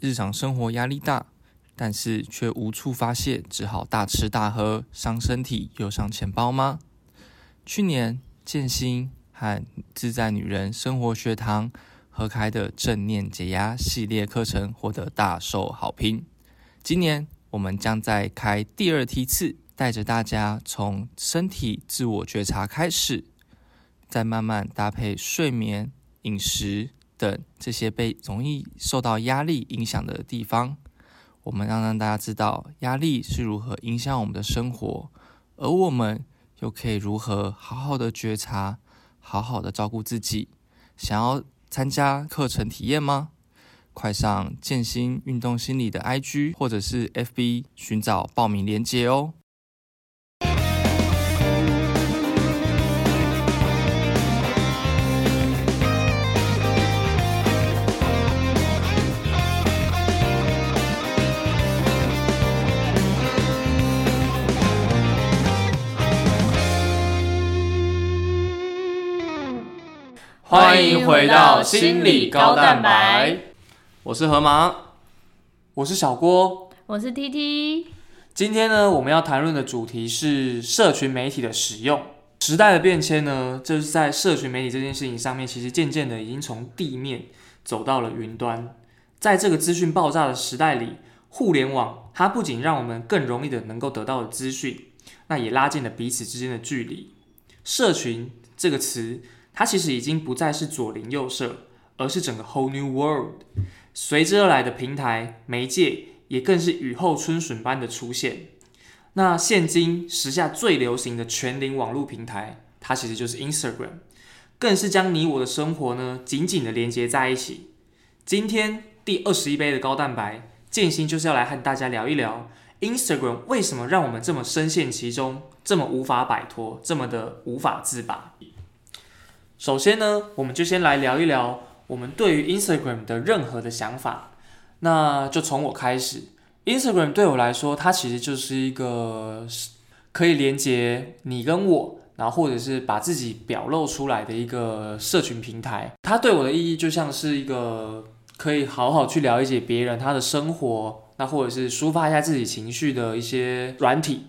日常生活压力大，但是却无处发泄，只好大吃大喝，伤身体又伤钱包吗？去年建新和自在女人生活学堂合开的正念解压系列课程获得大受好评。今年我们将再开第二梯次，带着大家从身体自我觉察开始，再慢慢搭配睡眠、饮食等这些被容易受到压力影响的地方，我们要让大家知道压力是如何影响我们的生活，而我们又可以如何好好的觉察，好好的照顾自己。想要参加课程体验吗？快上健心运动心理的 IG 或者是 FB 寻找报名链接哦。欢迎回到心理高蛋白，我是河马。我是小郭，我是 T T。今天呢，我们要谈论的主题是社群媒体的使用。时代的变迁呢，就是在社群媒体这件事情上面，其实渐渐的已经从地面走到了云端。在这个资讯爆炸的时代里，互联网它不仅让我们更容易的能够得到资讯，那也拉近了彼此之间的距离。社群这个词。它其实已经不再是左邻右舍，而是整个 whole new world。随之而来的平台媒介也更是雨后春笋般的出现。那现今时下最流行的全龄网络平台，它其实就是 Instagram，更是将你我的生活呢紧紧的连接在一起。今天第二十一杯的高蛋白，建心就是要来和大家聊一聊 Instagram 为什么让我们这么深陷其中，这么无法摆脱，这么的无法自拔。首先呢，我们就先来聊一聊我们对于 Instagram 的任何的想法。那就从我开始，Instagram 对我来说，它其实就是一个可以连接你跟我，然后或者是把自己表露出来的一个社群平台。它对我的意义就像是一个可以好好去了解别人他的生活，那或者是抒发一下自己情绪的一些软体，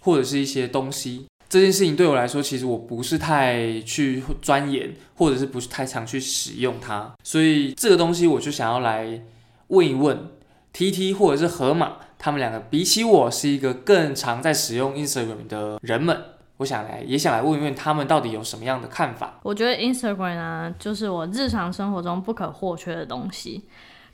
或者是一些东西。这件事情对我来说，其实我不是太去钻研，或者是不是太常去使用它，所以这个东西我就想要来问一问 T T 或者是河马，他们两个比起我是一个更常在使用 Instagram 的人们，我想来也想来问一问他们到底有什么样的看法。我觉得 Instagram 啊，就是我日常生活中不可或缺的东西。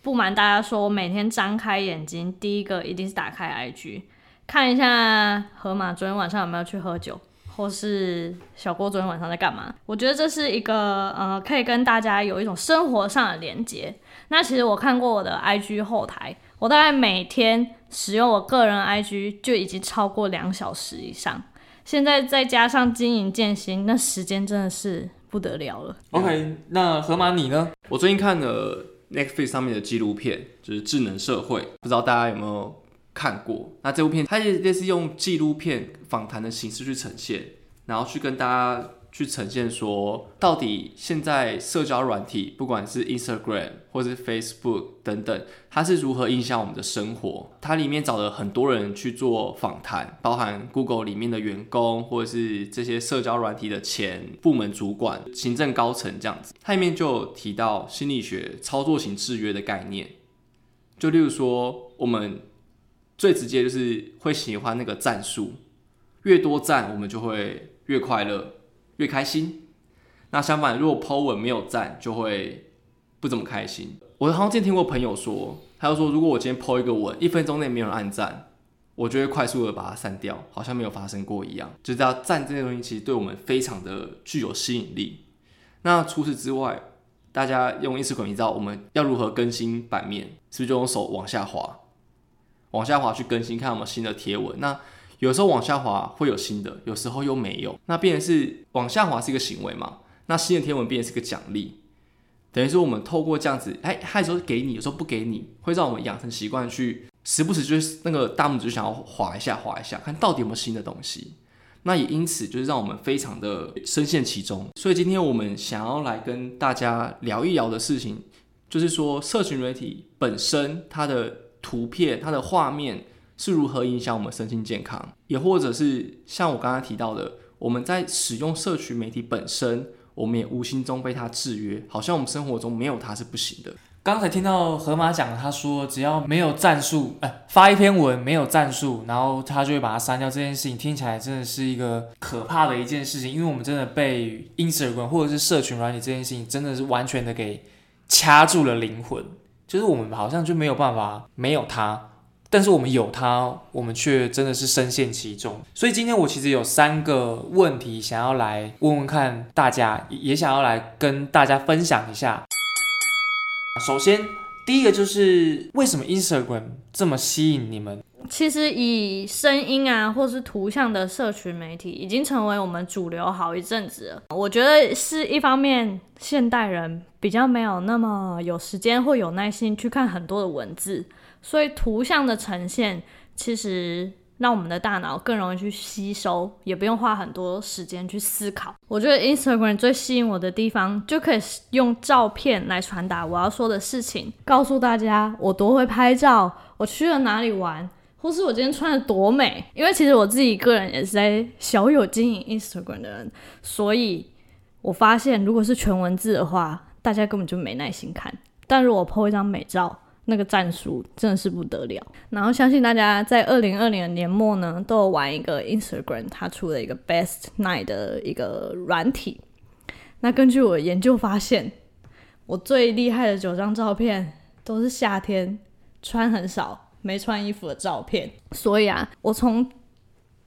不瞒大家说，我每天张开眼睛，第一个一定是打开 IG，看一下河马昨天晚上有没有去喝酒。或是小郭昨天晚上在干嘛？我觉得这是一个呃，可以跟大家有一种生活上的连接。那其实我看过我的 IG 后台，我大概每天使用我个人 IG 就已经超过两小时以上。现在再加上经营健心，那时间真的是不得了了。OK，那河马你呢？我最近看了 Netflix 上面的纪录片，就是智能社会，不知道大家有没有？看过，那这部片它也类似用纪录片访谈的形式去呈现，然后去跟大家去呈现说，到底现在社交软体，不管是 Instagram 或是 Facebook 等等，它是如何影响我们的生活。它里面找了很多人去做访谈，包含 Google 里面的员工，或者是这些社交软体的前部门主管、行政高层这样子。它里面就有提到心理学操作型制约的概念，就例如说我们。最直接就是会喜欢那个赞数，越多赞我们就会越快乐、越开心。那相反，如果 po 文没有赞，就会不怎么开心。我好像之前听过朋友说，他就说，如果我今天 po 一个文，一分钟内没有人按赞，我就会快速的把它删掉，好像没有发生过一样。就知道赞这些东西其实对我们非常的具有吸引力。那除此之外，大家用 Instagram，知道我们要如何更新版面？是不是就用手往下滑？往下滑去更新，看有没有新的贴文。那有时候往下滑会有新的，有时候又没有。那变成是往下滑是一个行为嘛？那新的贴文变成是个奖励，等于说我们透过这样子，哎，有时候给你，有时候不给你，会让我们养成习惯去时不时就是那个大拇指想要滑一下，滑一下，看到底有没有新的东西。那也因此就是让我们非常的深陷其中。所以今天我们想要来跟大家聊一聊的事情，就是说社群媒体本身它的图片、它的画面是如何影响我们身心健康，也或者是像我刚刚提到的，我们在使用社群媒体本身，我们也无形中被它制约，好像我们生活中没有它是不行的。刚才听到河马讲，他说只要没有战术，哎，发一篇文没有战术，然后他就会把它删掉。这件事情听起来真的是一个可怕的一件事情，因为我们真的被 Instagram 或者是社群软体这件事情，真的是完全的给掐住了灵魂，就是我们好像就没有办法没有它，但是我们有它，我们却真的是深陷其中。所以今天我其实有三个问题想要来问问看大家，也想要来跟大家分享一下。首先，第一个就是为什么 Instagram 这么吸引你们？其实以声音啊，或是图像的社群媒体，已经成为我们主流好一阵子了。我觉得是一方面，现代人比较没有那么有时间或有耐心去看很多的文字，所以图像的呈现其实。让我们的大脑更容易去吸收，也不用花很多时间去思考。我觉得 Instagram 最吸引我的地方，就可以用照片来传达我要说的事情，告诉大家我多会拍照，我去了哪里玩，或是我今天穿的多美。因为其实我自己个人也是在小有经营 Instagram 的人，所以我发现如果是全文字的话，大家根本就没耐心看。但如果 po 一张美照，那个战术真的是不得了，然后相信大家在二零二零的年末呢，都有玩一个 Instagram，它出了一个 Best Night 的一个软体。那根据我研究发现，我最厉害的九张照片都是夏天穿很少、没穿衣服的照片。所以啊，我从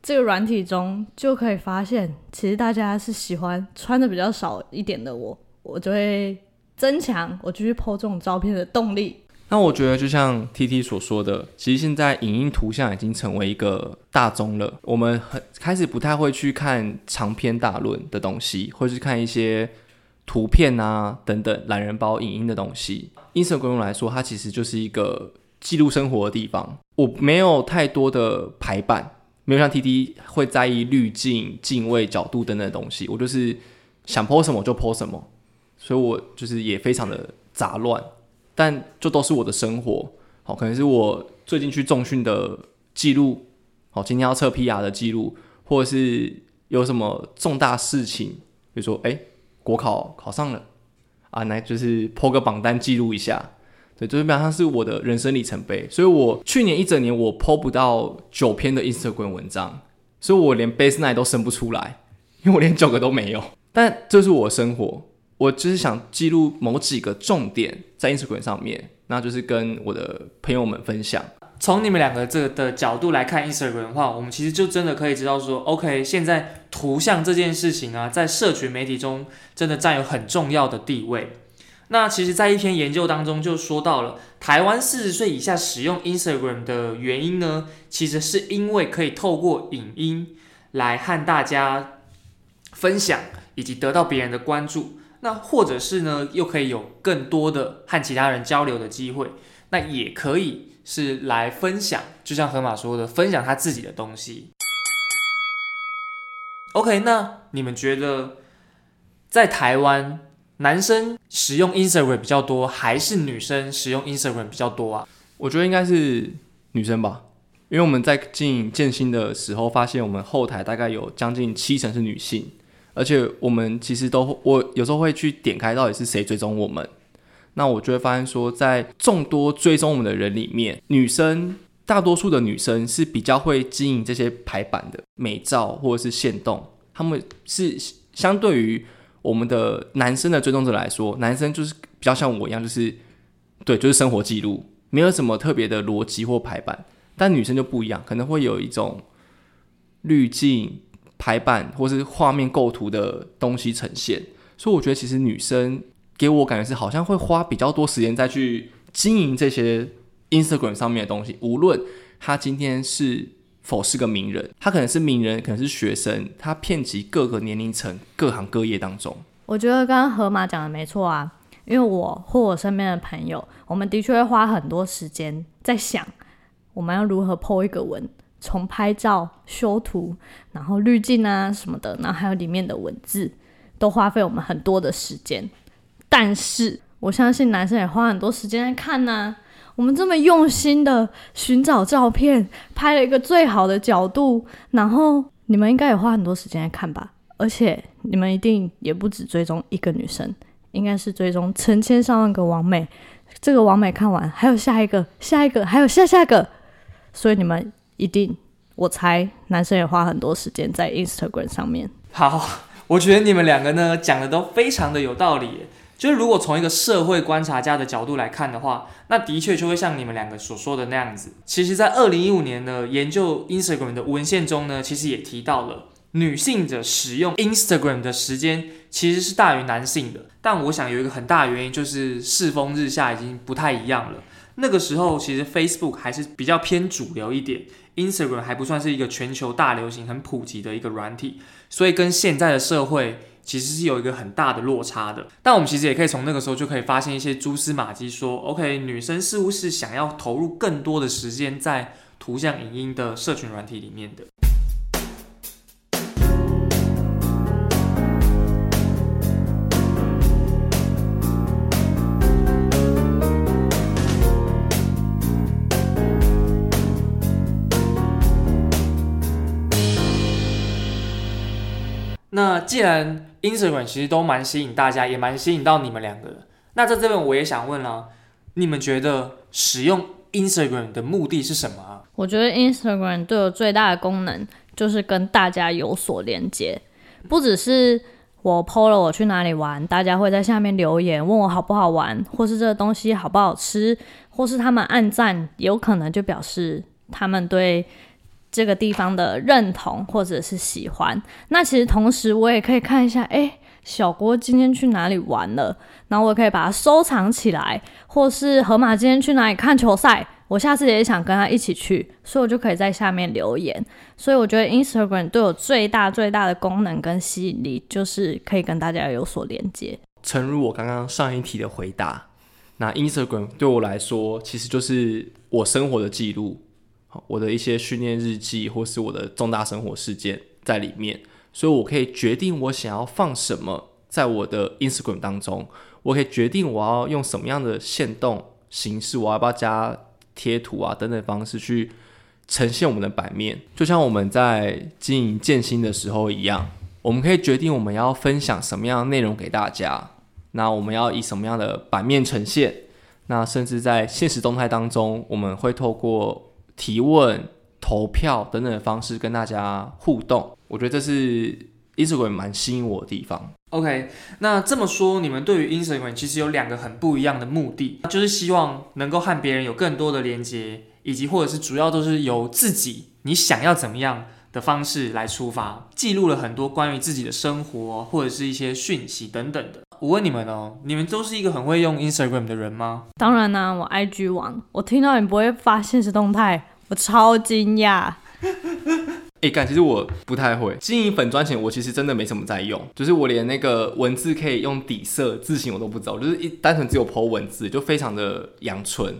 这个软体中就可以发现，其实大家是喜欢穿的比较少一点的我，我就会增强我继续 po 这种照片的动力。那我觉得，就像 T T 所说的，其实现在影音图像已经成为一个大宗了。我们很开始不太会去看长篇大论的东西，或是看一些图片啊等等懒人包影音的东西。Instagram 来说，它其实就是一个记录生活的地方。我没有太多的排版，没有像 T T 会在意滤镜、镜位、角度等等的东西。我就是想 po 什么就 po 什么，所以我就是也非常的杂乱。但就都是我的生活，好，可能是我最近去重训的记录，好，今天要测 PR 的记录，或者是有什么重大事情，比如说，哎，国考考上了，啊，那就是 po 个榜单记录一下，对，就是基本上是我的人生里程碑。所以我去年一整年我破不到九篇的 Instagram 文章，所以我连 Base Nine 都生不出来，因为我连九个都没有。但这是我生活。我就是想记录某几个重点在 Instagram 上面，那就是跟我的朋友们分享。从你们两个这个的角度来看 Instagram 的话，我们其实就真的可以知道说，OK，现在图像这件事情啊，在社群媒体中真的占有很重要的地位。那其实，在一篇研究当中就说到了，台湾四十岁以下使用 Instagram 的原因呢，其实是因为可以透过影音来和大家分享，以及得到别人的关注。那或者是呢，又可以有更多的和其他人交流的机会，那也可以是来分享，就像河马说的，分享他自己的东西。OK，那你们觉得在台湾，男生使用 Instagram 比较多，还是女生使用 Instagram 比较多啊？我觉得应该是女生吧，因为我们在经营建新的时候，发现我们后台大概有将近七成是女性。而且我们其实都，我有时候会去点开到底是谁追踪我们，那我就会发现说，在众多追踪我们的人里面，女生大多数的女生是比较会经营这些排版的美照或者是线动，他们是相对于我们的男生的追踪者来说，男生就是比较像我一样，就是对，就是生活记录，没有什么特别的逻辑或排版，但女生就不一样，可能会有一种滤镜。排版或是画面构图的东西呈现，所以我觉得其实女生给我感觉是好像会花比较多时间再去经营这些 Instagram 上面的东西。无论她今天是否是个名人，他可能是名人，可能是学生，他遍及各个年龄层、各行各业当中。我觉得刚刚河马讲的没错啊，因为我或我身边的朋友，我们的确会花很多时间在想我们要如何 po 一个文。从拍照、修图，然后滤镜啊什么的，然后还有里面的文字，都花费我们很多的时间。但是我相信男生也花很多时间在看呢、我们这么用心的寻找照片，拍了一个最好的角度，然后你们应该也花很多时间来看吧？而且你们一定也不止追踪一个女生，应该是追踪成千上万个网美。这个网美看完，还有下一个、下一个，还有下下个，所以你们一定，我猜男生也花很多时间在 Instagram 上面。好，我觉得你们两个呢讲的都非常的有道理。就是如果从一个社会观察家的角度来看的话，那的确就会像你们两个所说的那样子。其实，在二零一五年呢，研究 Instagram 的文献中呢，其实也提到了女性的使用 Instagram 的时间其实是大于男性的。但我想有一个很大原因就是世风日下，已经不太一样了。那个时候其实 Facebook 还是比较偏主流一点，Instagram 还不算是一个全球大流行、很普及的一个软体，所以跟现在的社会其实是有一个很大的落差的。但我们其实也可以从那个时候就可以发现一些蛛丝马迹说，OK，女生似乎是想要投入更多的时间在图像、影音的社群软体里面的。那既然 Instagram 其实都蛮吸引大家，也蛮吸引到你们两个的，那在这边我也想问了，你们觉得使用 Instagram 的目的是什么啊？我觉得 Instagram 对我最大的功能就是跟大家有所连接，不只是我 PO 了我去哪里玩，大家会在下面留言问我好不好玩，或是这个东西好不好吃，或是他们按赞，有可能就表示他们对这个地方的认同或者是喜欢。那其实同时我也可以看一下，诶，小郭今天去哪里玩了，然后我可以把它收藏起来，或是河马今天去哪里看球赛，我下次也想跟他一起去，所以我就可以在下面留言。所以我觉得 Instagram 对我最大最大的功能跟吸引力，就是可以跟大家有所连接。诚如我刚刚上一题的回答，那 Instagram 对我来说，其实就是我生活的记录，我的一些训练日记，或是我的重大生活事件在里面，所以我可以决定我想要放什么在我的 Instagram 当中，我可以决定我要用什么样的线动形式，我要不要加贴图啊等等方式去呈现我们的版面，就像我们在经营建新的时候一样。我们可以决定我们要分享什么样的内容给大家，那我们要以什么样的版面呈现，那甚至在现实动态当中，我们会透过提问、投票等等的方式跟大家互动。我觉得这是 Instagram 蛮吸引我的地方。OK，那这么说，你们对于 Instagram 其实有两个很不一样的目的，就是希望能够和别人有更多的连接，以及或者是主要都是由自己你想要怎么样的方式来出发，记录了很多关于自己的生活或者是一些讯息等等的。我问你们哦，你们都是一个很会用 Instagram 的人吗？当然啦、我 IG 网，我听到你不会发现实动态，我超惊讶。诶，感其实我不太会经营粉砖前，我其实真的没什么在用，就是我连那个文字可以用底色字型我都不知道，就是一单纯只有 po 文字，就非常的阳春。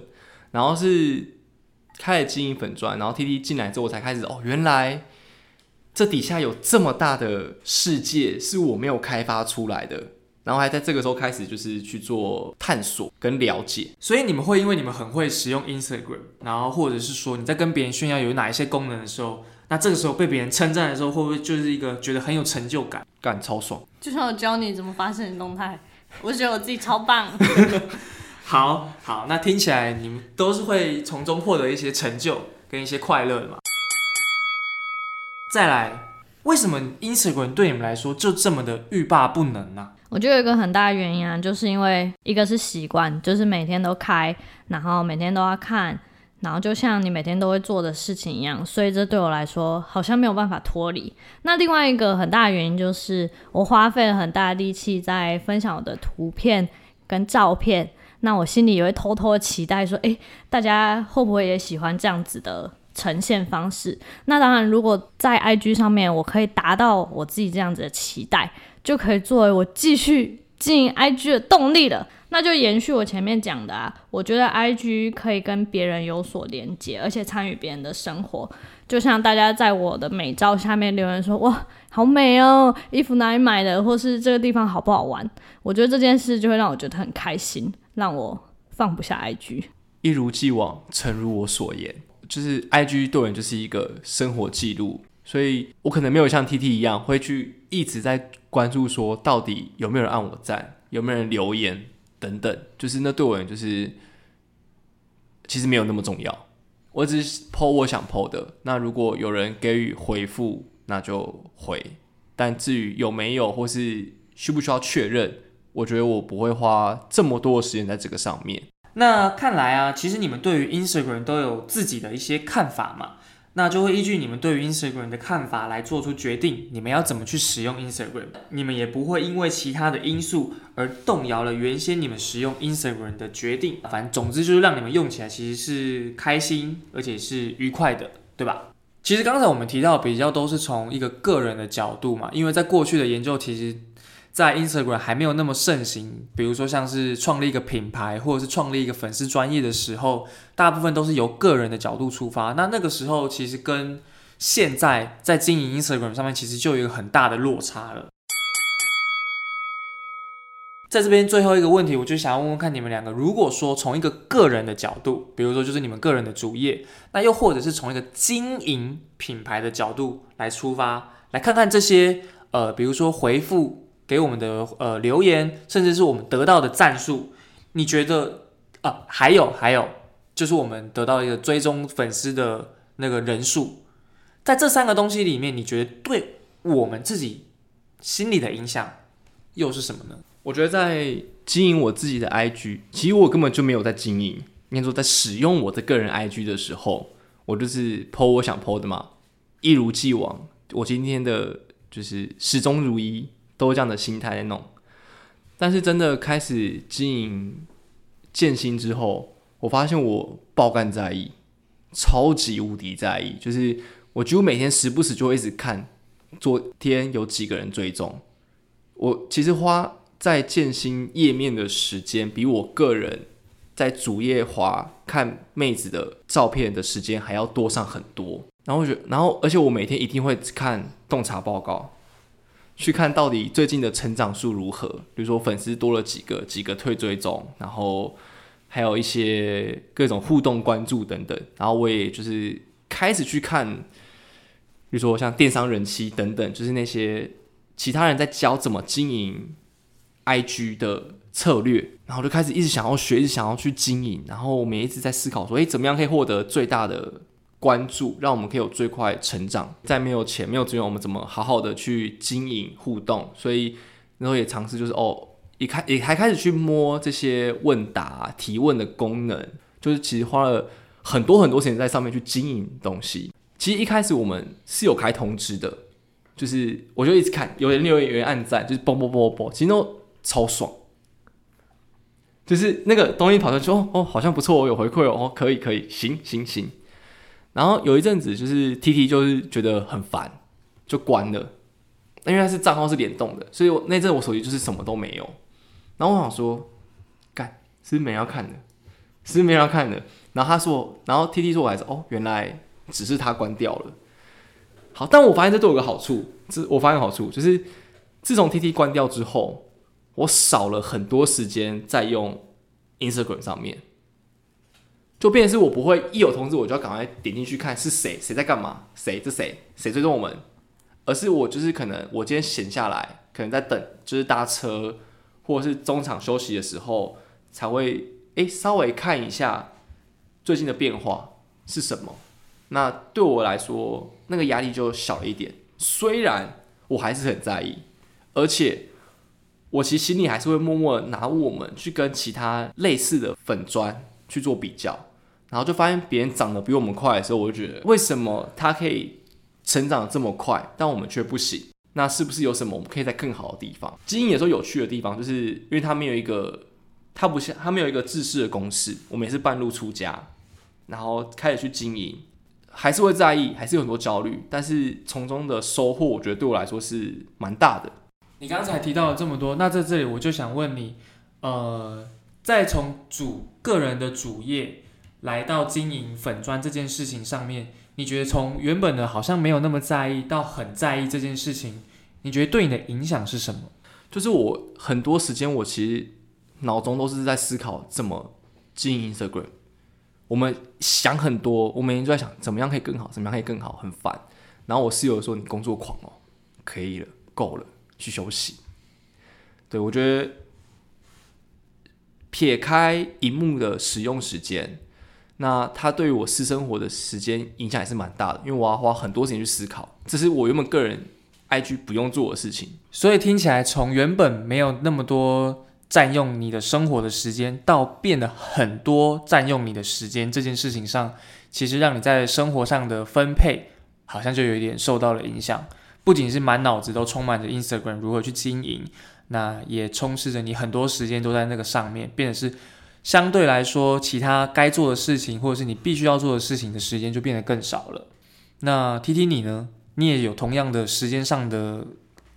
然后是开始经营粉砖，然后 T T 进来之后，我才开始哦，原来这底下有这么大的世界是我没有开发出来的。然后还在这个时候开始就是去做探索跟了解。所以你们会因为你们很会使用 Instagram，然后或者是说你在跟别人炫耀有哪一些功能的时候，那这个时候被别人称赞的时候，会不会就是一个觉得很有成就感？干超爽，就像我教你怎么发现实动态，我觉得我自己超棒。好好，那听起来你们都是会从中获得一些成就跟一些快乐的嘛。再来，为什么 Instagram 对你们来说就这么的欲罢不能呢、我觉得有一个很大的原因啊，就是因为一个是习惯，就是每天都开，然后每天都要看，然后就像你每天都会做的事情一样，所以这对我来说好像没有办法脱离。那另外一个很大的原因就是我花费了很大的力气在分享我的图片跟照片，那我心里也会偷偷的期待说，诶，大家会不会也喜欢这样子的呈现方式？那当然，如果在 IG 上面我可以达到我自己这样子的期待。就可以作为我继续经营 IG 的动力了。那就延续我前面讲的啊，我觉得 IG 可以跟别人有所连接，而且参与别人的生活。就像大家在我的美照下面留言说：“哇，好美哦，衣服哪里买的？或是这个地方好不好玩？”我觉得这件事就会让我觉得很开心，让我放不下 IG。一如既往，诚如我所言，就是 IG 对我就是一个生活记录，所以我可能没有像 TT 一样会去一直在关注说到底有没有人按我赞，有没有人留言。等等，就是那对我而言，就是其实没有那么重要。我只是抛我想抛的。那如果有人给予回复，那就回。但至于有没有，或是需不需要确认，我觉得我不会花这么多的时间在这个上面。那看来啊，其实你们对于 Instagram 都有自己的一些看法嘛？那就会依据你们对于 Instagram 的看法来做出决定，你们要怎么去使用 Instagram？你们也不会因为其他的因素而动摇了原先你们使用 Instagram 的决定。反正总之就是让你们用起来其实是开心而且是愉快的，对吧？其实刚才我们提到比较都是从一个个人的角度嘛，因为在过去的研究其实。在 Instagram 还没有那么盛行，比如说像是创立一个品牌，或者是创立一个粉丝专业的时候，大部分都是由个人的角度出发。那那个时候其实跟现在在经营 Instagram 上面，其实就有一个很大的落差了。在这边最后一个问题，我就想要问问看你们两个，如果说从一个个人的角度，比如说就是你们个人的主业，那又或者是从一个经营品牌的角度来出发，来看看这些呃，比如说回复。给我们的呃留言，甚至是我们得到的赞数，你觉得啊？还有还有，就是我们得到一个追踪粉丝的那个人数，在这三个东西里面，你觉得对我们自己心里的影响又是什么呢？我觉得在经营我自己的 IG，其实我根本就没有在经营，应该说在使用我的个人 IG 的时候，我就是 PO 我想 PO 的嘛，一如既往，我今天的就是始终如一。都这样的心态在弄，但是真的开始经营建新之后，我发现我爆肝在意，超级无敌在意，就是我几乎每天时不时就会一直看昨天有几个人追踪。我其实花在建新页面的时间，比我个人在主页滑看妹子的照片的时间还要多上很多。然后我觉，然后而且我每天一定会看洞察报告。去看到底最近的成长数如何，比如说粉丝多了几个，几个退追踪，然后还有一些各种互动关注等等，然后我也就是开始去看，比如说像电商人气等等，就是那些其他人在教怎么经营 IG 的策略，然后就开始一直想要学，一直想要去经营，然后我们也一直在思考说，诶，怎么样可以获得最大的。关注，让我们可以有最快成长。在没有钱、没有资源，我们怎么好好的去经营互动？所以然后也尝试，就是哦，一开也还开始去摸这些问答、提问的功能。就是其实花了很多很多时间在上面去经营东西。其实一开始我们是有开通知的，就是我就一直看，有人留言、有人按赞，就是嘣嘣嘣嘣，其实都超爽。就是那个东西跑出去，哦哦，好像不错，我有回馈哦，可以可以，行行行。然后有一阵子，就是 T T 就是觉得很烦，就关了。因为它是账号是联动的，所以我那阵我手机就是什么都没有。然后我想说，干是没人要看的，是没人要看的。然后他说，然后 T T 说我还是哦，原来只是他关掉了。好，但我发现这对我有个好处，这我发现好处就是，自从 T T 关掉之后，我少了很多时间在用 Instagram 上面。就变成是我不会一有通知我就要赶快点进去看是谁谁在干嘛谁这谁谁追踪我们，而是我就是可能我今天闲下来，可能在等就是搭车或者是中场休息的时候才会诶稍微看一下最近的变化是什么。那对我来说那个压力就小了一点，虽然我还是很在意，而且我其实心里还是会默默拿我们去跟其他类似的粉砖去做比较。然后就发现别人长得比我们快的时候，我就觉得为什么他可以成长这么快，但我们却不行？那是不是有什么我们可以在更好的地方？经营有时候有趣的地方，就是因为他没有一个，他不像他没有一个自式的公式，我们也是半路出家，然后开始去经营，还是会在意，还是有很多焦虑，但是从中的收获，我觉得对我来说是蛮大的。你刚才提到了这么多，那在这里我就想问你，呃，再从主个人的主业来到经营粉砖这件事情上面，你觉得从原本的好像没有那么在意到很在意这件事情，你觉得对你的影响是什么？就是我很多时间，我其实脑中都是在思考怎么经营 Instagram。我们想很多，我每天都在想怎么样可以更好，怎么样可以更好，很烦。然后我室友说：“你工作狂哦，可以了，够了，去休息。”对我觉得撇开荧幕的使用时间，那它对于我私生活的时间影响也是蛮大的，因为我要花很多时间去思考，这是我原本个人 IG 不用做的事情。所以听起来，从原本没有那么多占用你的生活的时间，到变得很多占用你的时间这件事情上，其实让你在生活上的分配好像就有一点受到了影响。不仅是满脑子都充满着 Instagram 如何去经营，那也充斥着你很多时间都在那个上面，变得是相对来说，其他该做的事情或者是你必须要做的事情的时间就变得更少了。那 T T 你呢？你也有同样的时间上的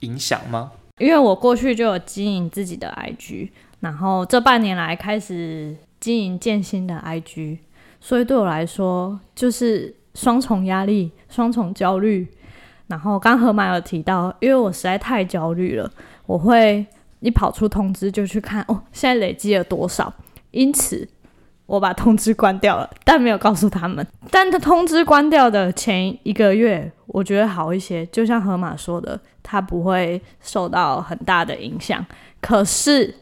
影响吗？因为我过去就有经营自己的 IG，然后这半年来开始经营建新的 IG，所以对我来说就是双重压力、双重焦虑。然后刚河马有提到，因为我实在太焦虑了，我会一跑出通知就去看哦，现在累积了多少，因此我把通知关掉了，但没有告诉他们。但他通知关掉的前一个月，我觉得好一些，就像河马说的，它不会受到很大的影响。可是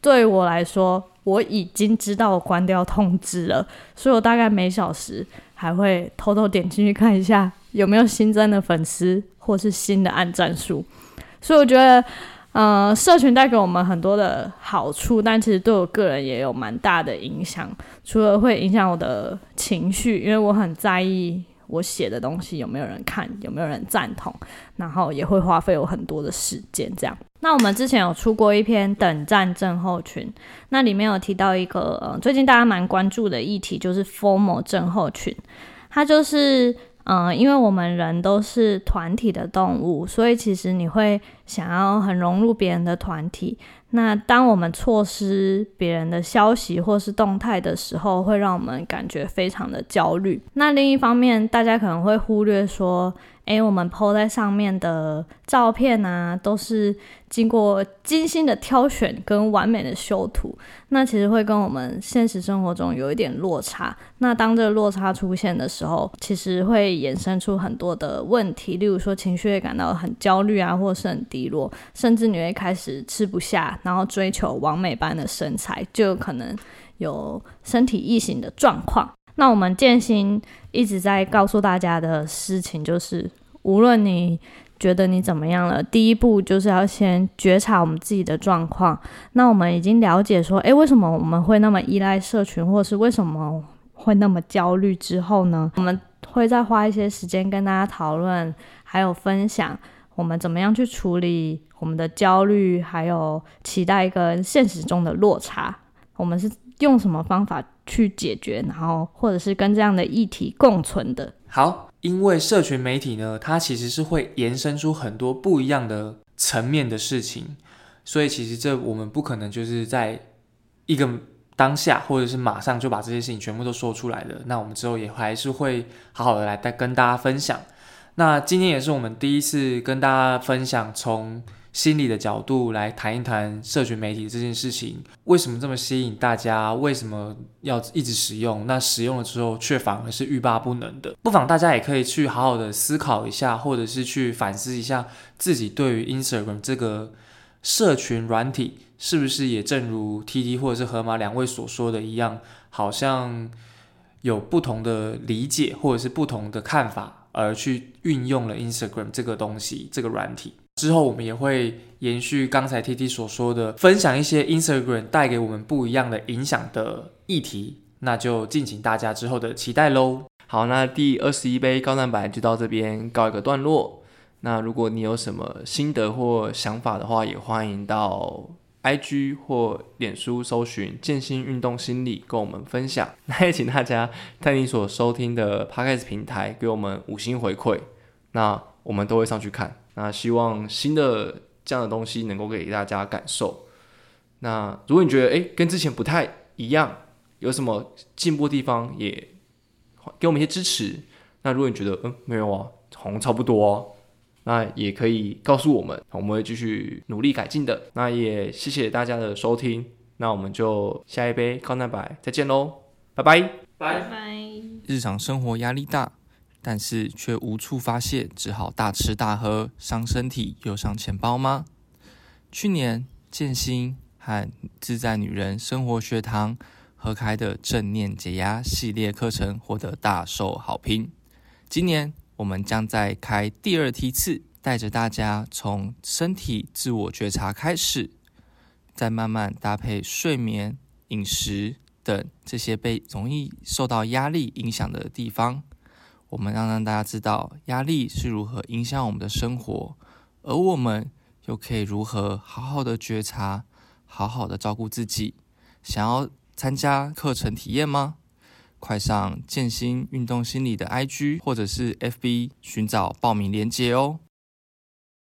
对我来说，我已经知道关掉通知了，所以我大概每小时还会偷偷点进去看一下。有没有新增的粉丝，或是新的按赞数？所以我觉得，呃，社群带给我们很多的好处，但其实对我个人也有蛮大的影响。除了会影响我的情绪，因为我很在意我写的东西有没有人看，有没有人赞同，然后也会花费我很多的时间。这样，那我们之前有出过一篇等战症候群，那里面有提到一个呃，最近大家蛮关注的议题，就是 formal 症候群，它就是。嗯，因为我们人都是团体的动物，所以其实你会想要很融入别人的团体。那当我们错失别人的消息或是动态的时候，会让我们感觉非常的焦虑。那另一方面，大家可能会忽略说。诶，我们 PO 在上面的照片啊，都是经过精心的挑选跟完美的修图，那其实会跟我们现实生活中有一点落差。那当这个落差出现的时候，其实会衍生出很多的问题，例如说情绪会感到很焦虑啊，或是很低落，甚至你会开始吃不下，然后追求完美般的身材，就有可能有身体异形的状况。那我们建新一直在告诉大家的事情，就是无论你觉得你怎么样了，第一步就是要先觉察我们自己的状况。那我们已经了解说，诶，为什么我们会那么依赖社群，或是为什么会那么焦虑之后呢？我们会再花一些时间跟大家讨论，还有分享我们怎么样去处理我们的焦虑，还有期待跟现实中的落差。我们是用什么方法？去解决，然后或者是跟这样的议题共存的。好，因为社群媒体呢，它其实是会延伸出很多不一样的层面的事情，所以其实这我们不可能就是在一个当下或者是马上就把这些事情全部都说出来的。那我们之后也还是会好好的来带跟大家分享。那今天也是我们第一次跟大家分享从。心理的角度来谈一谈社群媒体这件事情，为什么这么吸引大家？为什么要一直使用？那使用了之后却反而是欲罢不能的。不妨大家也可以去好好的思考一下，或者是去反思一下自己对于 Instagram 这个社群软体，是不是也正如 TT 或者是河马两位所说的一样，好像有不同的理解或者是不同的看法，而去运用了 Instagram 这个东西，这个软体。之后，我们也会延续刚才 T T 所说的，分享一些 Instagram 带给我们不一样的影响的议题，那就敬请大家之后的期待喽。好，那第二十一杯高蛋白就到这边告一个段落。那如果你有什么心得或想法的话，也欢迎到 IG 或脸书搜寻“健心运动心理”跟我们分享。那也请大家在你所收听的 Podcast 平台给我们五星回馈，那我们都会上去看。那希望新的这样的东西能够给大家感受。那如果你觉得诶跟之前不太一样，有什么进步的地方，也给我们一些支持。那如果你觉得嗯没有啊，好像差不多哦，那也可以告诉我们，我们会继续努力改进的。那也谢谢大家的收听，那我们就下一杯高蛋白再见喽，拜拜。拜拜。日常生活压力大，但是却无处发泄，只好大吃大喝，伤身体又伤钱包吗？去年建新和自在女人生活学堂合开的正念解压系列课程获得大受好评。今年我们将再开第二梯次，带着大家从身体自我觉察开始，再慢慢搭配睡眠、饮食。等这些被容易受到压力影响的地方，我们让让大家知道压力是如何影响我们的生活，而我们又可以如何好好的觉察，好好的照顾自己。想要参加课程体验吗？快上健心运动心理的 IG 或者是 FB 寻找报名链接哦。